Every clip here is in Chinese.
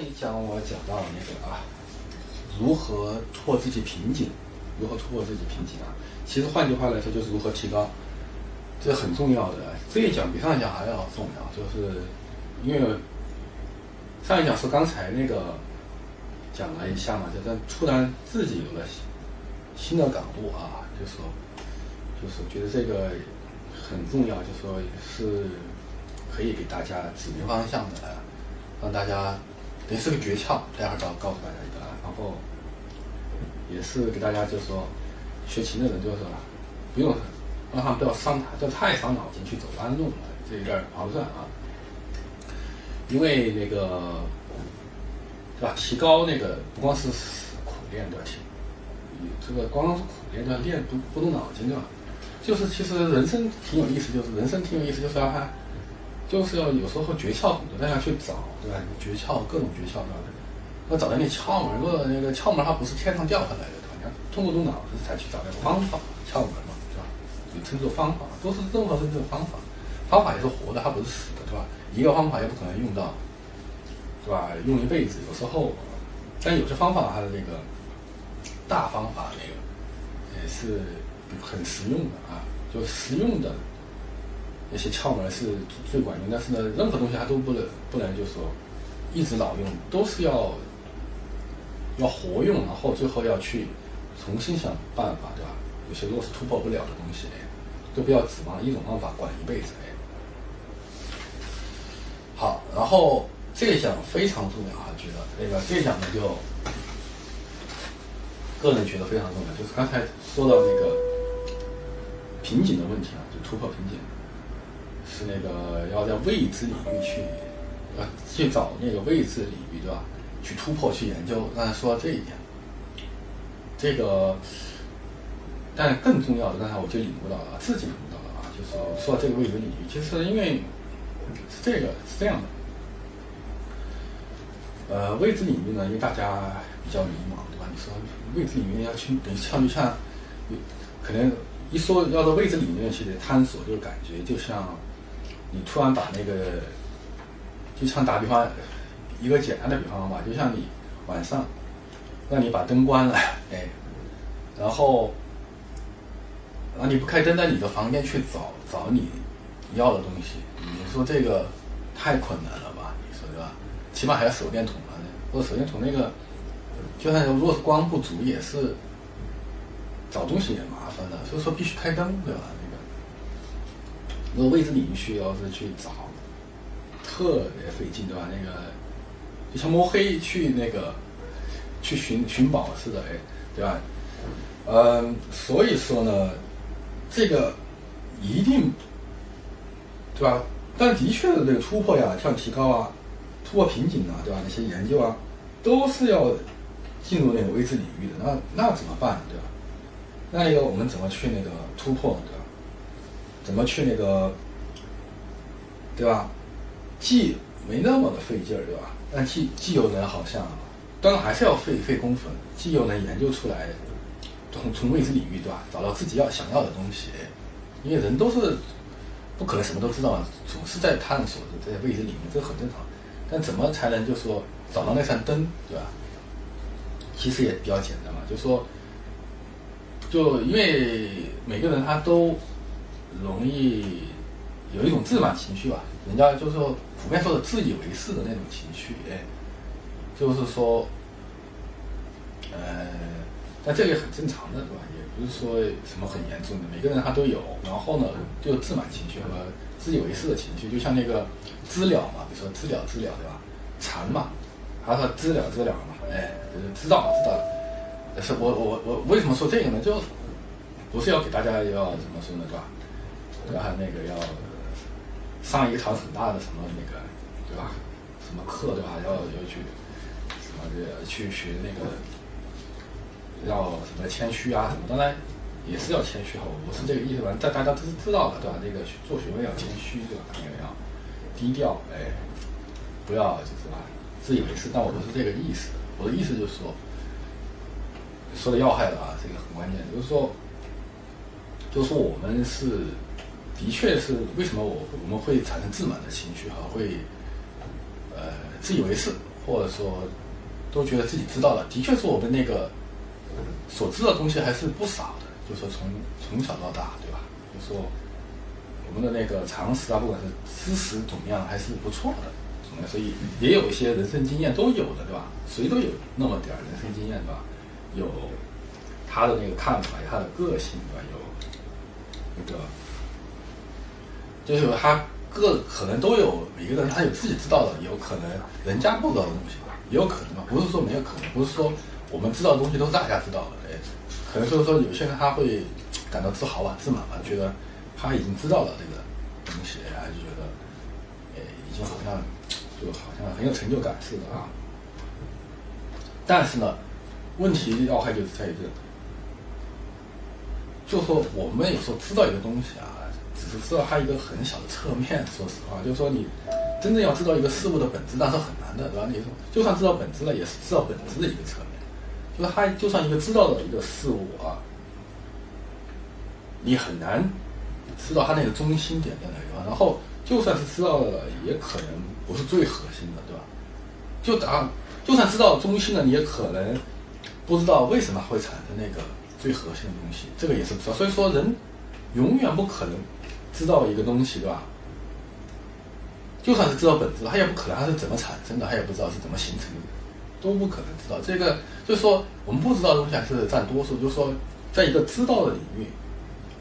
一讲我讲到那个啊，如何突破自己瓶颈，如何突破自己瓶颈啊？其实换句话来说，就是如何提高，这很重要的。这一讲比上一讲还要重要，就是因为上一讲是刚才那个讲了一下嘛，就是突然自己有了新的感悟啊，就说就是觉得这个很重要，就说也是可以给大家指明方向的，让大家。也是个诀窍，待会儿告告诉大家一个啊，然后也是给大家就是说，学琴的人就是说，不用让他们不要伤，不要太伤脑筋去走弯路了，这有点划不算啊。因为那个，对吧？提高那个不光是苦练对吧？提这个光是苦练对吧？练不不动脑筋对吧？就是其实人生挺有意思，就是人生挺有意思，就是要看。就是要有时候诀窍很多，大家去找，对吧？诀窍各种诀窍，对吧？要找到那窍门，如果那个窍门它不是天上掉下来的，对吧？你要通过动脑子才去找那个方法，窍门嘛，是吧？就称作方法，都是任何是这种方法，方法也是活的，它不是死的，对吧？一个方法也不可能用到，是吧？用一辈子，有时候，但有些方法它的那个大方法那个也是很实用的啊，就实用的。那些窍门是最管用，但是呢，任何东西它都不能不能就说一直老用，都是要要活用，然后最后要去重新想办法，对吧？有些如果是突破不了的东西，都不要指望一种方法管一辈子，好，然后这一讲非常重要啊，觉得那个这一讲呢就个人觉得非常重要，就是刚才说到那个瓶颈的问题啊，就突破瓶颈。是那个要在未知领域去，呃，去找那个未知领域，对吧？去突破，去研究。刚才说到这一点，这个，但更重要的，刚才我就领悟到了，自己领悟到了啊，就是说到这个未知领域，其实因为是这个是这样的，呃，未知领域呢，因为大家比较迷茫，对吧？你说未知领域要去，等于像就像，可能一说要到未知领域去探索，就感觉就像。你突然把那个，就像打比方，一个简单的比方吧，就像你晚上让你把灯关了，哎，然后让你不开灯，在你的房间去找找你要的东西，你说这个太困难了吧？你说对吧？起码还要手电筒啊，或者手电筒那个，就算如果是光不足，也是找东西也麻烦的，所以说必须开灯，对吧？那个未知领域需要是去找，特别费劲，对吧？那个就像摸黑去那个去寻寻宝似的，哎，对吧？嗯，所以说呢，这个一定，对吧？但的确的这个突破呀，像提高啊，突破瓶颈啊，对吧？那些研究啊，都是要进入那个未知领域的。那那怎么办，对吧？那一个我们怎么去那个突破，对吧？怎么去那个，对吧？既没那么的费劲儿，对吧？但既既有人好像，当然还是要费费功夫，既有人研究出来，从从未知领域，对吧？找到自己要想要的东西，因为人都是不可能什么都知道，总是在探索这些未知领域，这很正常。但怎么才能就说找到那扇灯，对吧？其实也比较简单嘛，就说，就因为每个人他都。容易有一种自满情绪吧，人家就是说普遍说的自以为是的那种情绪，哎，就是说，呃，但这个也很正常的，对吧？也不是说什么很严重的，每个人他都有。然后呢，就自满情绪和自以为是的情绪，就像那个知了嘛，比如说知了知了，对吧？蝉嘛，他说知了知了嘛，哎，知道知道。是我我我为什么说这个呢？就不是要给大家要怎么说呢，对吧？然后那个要上一堂很大的什么那个，对吧？什么课对吧？要要去什么的去学那个要什么谦虚啊什么？当然也是要谦虚哈，我不是这个意思吧？但大家都是知道的对吧？那个做学问要谦虚对吧？那个要低调哎，不要就是吧自以为是。但我不是这个意思，我的意思就是说说的要害的啊，这个很关键，就是说就说我们是。的确是为什么我我们会产生自满的情绪哈，会呃自以为是，或者说都觉得自己知道了。的确是我们那个所知道的东西还是不少的，就说从从小到大，对吧？就说我们的那个常识啊，不管是知识怎么样，还是不错的。所以也有一些人生经验都有的，对吧？谁都有那么点儿人生经验，对吧？有他的那个看法，有他的个性，对吧？有那个就是他各可能都有每个人他有自己知道的，有可能人家不知道的东西，也有可能嘛。不是说没有可能，不是说我们知道的东西都是大家知道的，哎，可能就是说有些人他会感到自豪啊、自满啊，觉得他已经知道了这个东西，哎，就觉得哎，已经好像。就好像很有成就感似的啊，但是呢，问题要害就是在于这个，就说我们有时候知道一个东西啊，只是知道它一个很小的侧面。说实话，就是说你真正要知道一个事物的本质，那是很难的，对吧？你说就算知道本质了，也是知道本质的一个侧面。就是它就算一个知道的一个事物啊，你很难知道它那个中心点在哪地方。然后就算是知道了，也可能。不是最核心的，对吧？就打，就算知道中心了，你也可能不知道为什么会产生那个最核心的东西，这个也是不知道。所以说，人永远不可能知道一个东西，对吧？就算是知道本质，他也不可能它是怎么产生的，他也不知道是怎么形成的，都不可能知道。这个就是说，我们不知道的东西还是占多数。就是说，在一个知道的领域，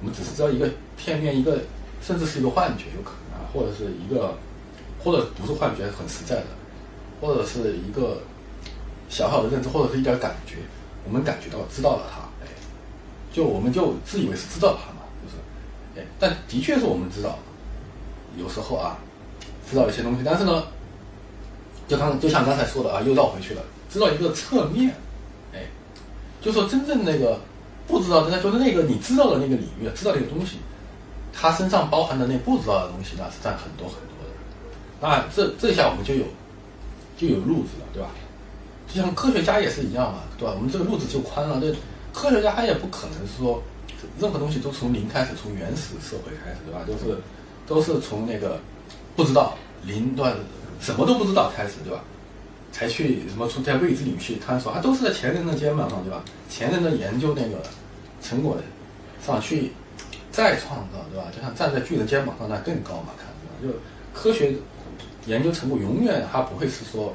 我们只是知道一个片面，一个甚至是一个幻觉，有可能啊，或者是一个。或者不是幻觉，很实在的，或者是一个小小的认知，或者是一点感觉，我们感觉到知道了它，哎，就我们就自以为是知道它但的确是我们知道，有时候啊，知道一些东西，但是呢，就刚就像刚才说的啊，又绕回去了，知道一个侧面，哎，就说真正那个不知道的，那就是那个你知道的那个领域，知道那个东西，它身上包含的那不知道的东西呢，是占很多很多的。那这这下我们就有就有路子了，对吧？就像科学家也是一样嘛，对吧？我们这个路子就宽了。这科学家他也不可能说任何东西都从零开始，从原始社会开始，对吧？都是都是从那个不知道零段什么都不知道开始，对吧？才去什么从在未知领域去探索，他都是在前人的肩膀上，对吧？前人的研究那个成果上去再创造，对吧？就像站在巨人肩膀上，那更高嘛，看对吧？就科学。研究成果永远它不会是说，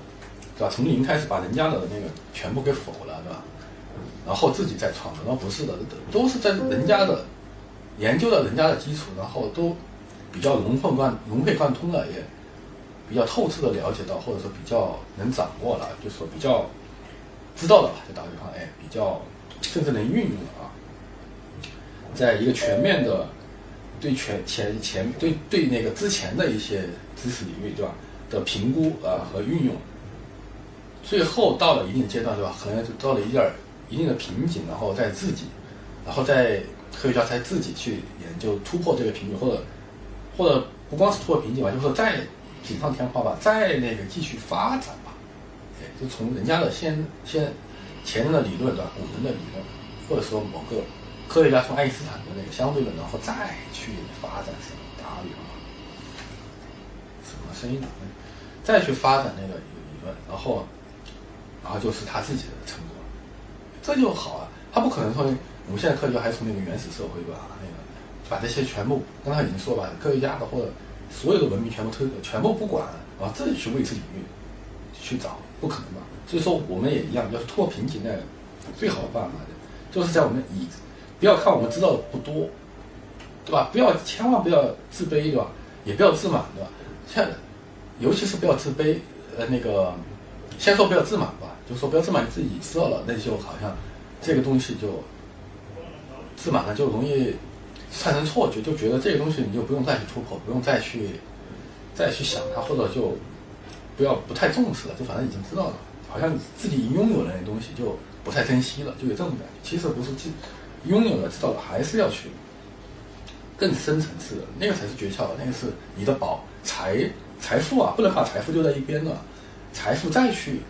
对吧？从零开始把人家的那个全部给否了，对吧？然后自己再创造，那不是的，都是在人家的研究的人家的基础，然后都比较融会贯融会贯通了，也比较透彻的了解到，或者说比较能掌握了，就是说比较知道了吧？就打个比方，哎，比较甚至能运用了啊，在一个全面的对全前前对对那个之前的一些。知识领域对吧的评估啊和运用，最后到了一定阶段对吧，可能就到了一点一定的瓶颈，然后再自己，然后再科学家才自己去研究突破这个瓶颈，或者或者不光是突破瓶颈吧，就是再锦上添花吧，再那个继续发展吧，哎，就从人家的先先前人的理论对吧，古人的理论，或者说某个科学家从爱因斯坦的那个相对论，然后再去发展什么打比方。声音的，再去发展那个理论，然后，然后就是他自己的成果，这就好啊。他不可能说，我们现在科学还从那个原始社会吧，那个把这些全部，刚才已经说了，科学家的或者所有的文明全部推，全部不管，啊自己去未知领域去找，不可能吧？所以说，我们也一样，要突破瓶颈，那最好的办法就是在我们以，不要看我们知道的不多，对吧？不要千万不要自卑，对吧？也不要自满，对吧？像。尤其是不要自卑，呃，那个，先说不要自满吧，就说不要自满，自己知道了，那就好像这个东西就自满了，就容易产生错觉，就觉得这个东西你就不用再去突破，不用再去再去想它，或者就不要不太重视了，就反正已经知道了，好像自己拥有了那东西就不太珍惜了，就有这种感觉。其实不是，拥有了知道了，还是要去更深层次的，那个才是诀窍，那个是你的宝财。财富啊，不能把财富丢在一边的，财富再去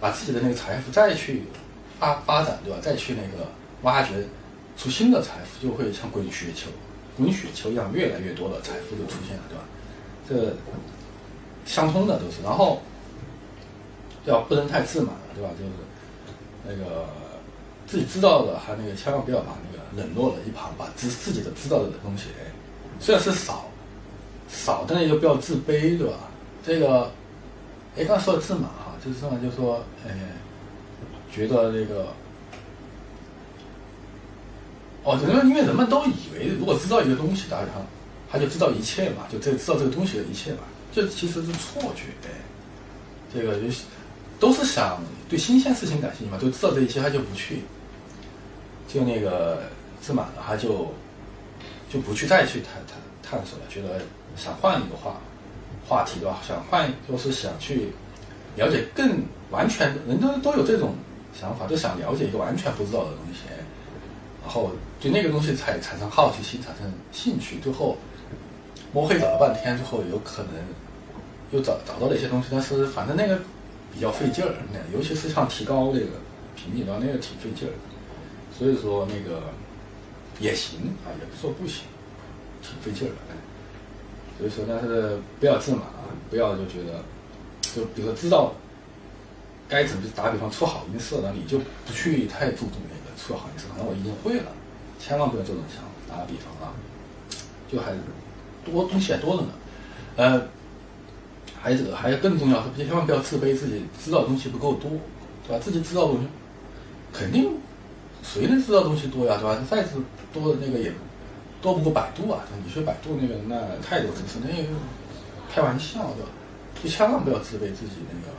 把自己的那个财富再去发发展，对吧？再去那个挖掘出新的财富，就会像滚雪球、滚雪球一样，越来越多的财富就出现了，对吧？这相通的都是。然后要不能太自满了，对吧？就是那个自己知道的，还那个千万不要把那个冷落了一旁，把自自己的知道的东西，哎，虽然是少少，但是又不要自卑，对吧？这个，哎，刚说的自满，就是自满，就说，哎，觉得那个，哦，人们因为人们都以为，如果知道一个东西，大家他就知道一切嘛，就这知道这个东西的一切嘛，这其实是错觉，哎，这个就是都是想对新鲜事情感兴趣嘛，就知道这一切，他就不去，就那个自满了，他就就不去再去探探探索了，觉得想换一个话。话题对吧？想换，就是想去了解更完全，人都都有这种想法，都想了解一个完全不知道的东西，然后对那个东西才产生好奇心，产生兴趣。最后摸黑找了半天，最后有可能又找找到了一些东西，但是反正那个比较费劲儿，那尤其是像提高这个瓶颈的话，那个挺费劲儿。所以说那个也行啊，也不说不行，挺费劲儿的。所以说，但是不要自满啊，不要就觉得，就比如说知道该怎么打比方出好音色了，你就不去太注重那个出好音色，反正我已经会了，千万不要这种想法。打个比方啊，就还多东西还多着呢，呃，还有这个，还有更重要是，千万不要自卑，自己知道东西不够多，对吧？自己知道东西肯定谁能知道东西多呀，对吧？再是多的那个也。多不过百度啊！你说百度那个那太多知识，那个开玩笑对吧？就千万不要自卑自己那个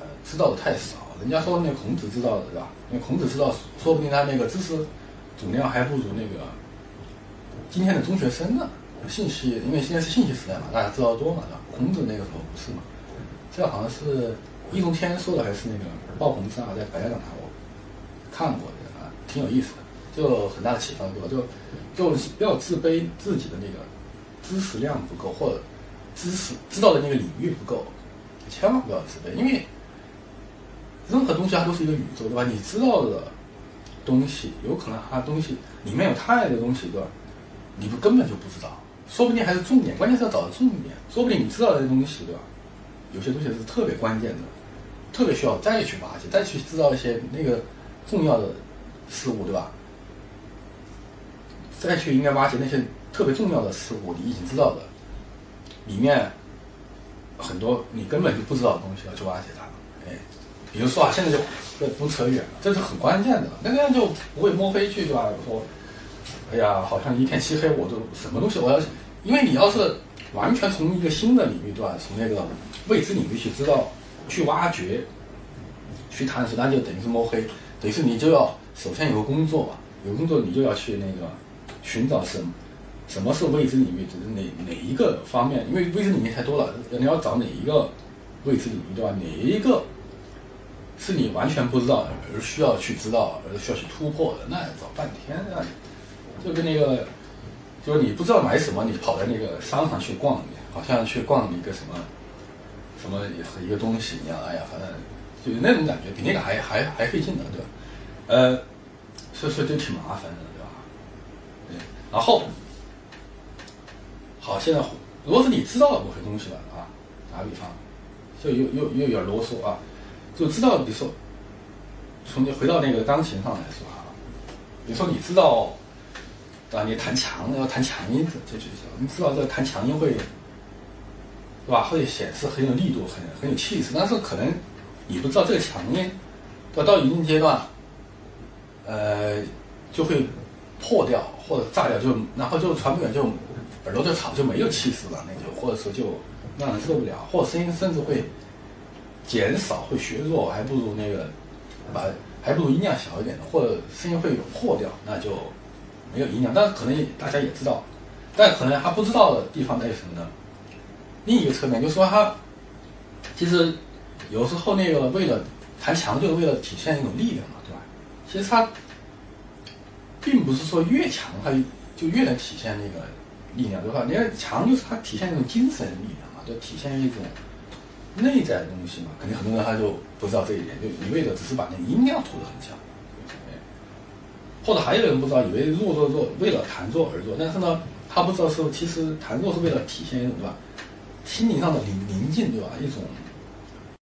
呃知道的太少。人家说那孔子知道的对吧？那孔子知道，说不定他那个知识总量还不如那个今天的中学生呢。信息因为现在是信息时代嘛，大家知道多嘛对吧？孔子那个时候不是嘛？这好像是易中天说的，还是那个鲍鹏山啊，在白家讲坛我看过的啊，挺有意思的。就很大的启发，对吧？就就不要自卑自己的那个知识量不够，或者知识知道的那个领域不够，千万不要自卑，因为任何东西它都是一个宇宙，对吧？你知道的东西，有可能它东西里面有太多东西，对吧？你不根本就不知道，说不定还是重点，关键是要找到重点。说不定你知道的东西，对吧？有些东西是特别关键的，特别需要再去挖掘，再去知道一些那个重要的事物，对吧？再去应该挖掘那些特别重要的事物，你已经知道的，里面很多你根本就不知道的东西要去挖掘它。哎，比如说啊，现在就不扯远了，这是很关键的。那个样就不会摸黑去，对吧？说，哎呀，好像一片漆黑，我都什么东西我要，因为你要是完全从一个新的领域，对吧？从那个未知领域去知道、去挖掘、去探索，那就等于是摸黑，等于是你就要首先有个工作，有工作你就要去那个。寻找什么什么是未知领域，就是哪哪一个方面？因为未知领域太多了，你要找哪一个未知领域，对吧？哪一个是你完全不知道而需要去知道，而需要去突破的？那找半天啊！就跟那个，就是你不知道买什么，你跑在那个商场去逛，好像去逛一个什么什么一个东西一样。哎呀，反正就是那种感觉，比那个还还还费劲呢，对吧？呃，所以说就挺麻烦的。对吧？对然后，好，现在如果是你知道了某些东西了啊，打个比方，就又又又有点啰嗦啊，就知道，比如说，从你回到那个钢琴上来说啊，比如说你知道，啊，你弹强要弹强音，这就行，你知道这弹强音会，对吧？会显示很有力度，很很有气势，但是可能你不知道这个强音，要到一定阶段，呃，就会。破掉或者炸掉，就然后就传不远，就耳朵就吵，就没有气势了，那就或者说就让人受不了，或者声音甚至会减少，会削弱，还不如那个把还不如音量小一点的，或者声音会破掉，那就没有音量。但是可能大家也知道，但可能他不知道的地方在于什么呢？另一个侧面就是说，他其实有时候那个为了弹强，就是为了体现一种力量嘛，对吧？其实他。并不是说越强，他就越能体现那个力量，对吧？你看强就是它体现一种精神力量嘛，就体现一种内在的东西嘛。肯定很多人他就不知道这一点，就一味的只是把那音量拖得很强，或者还有人不知道，以为弱弱弱为了弹弱而弱，但是呢，他不知道是其实弹弱是为了体现一种对吧，心灵上的宁宁静，对吧？一种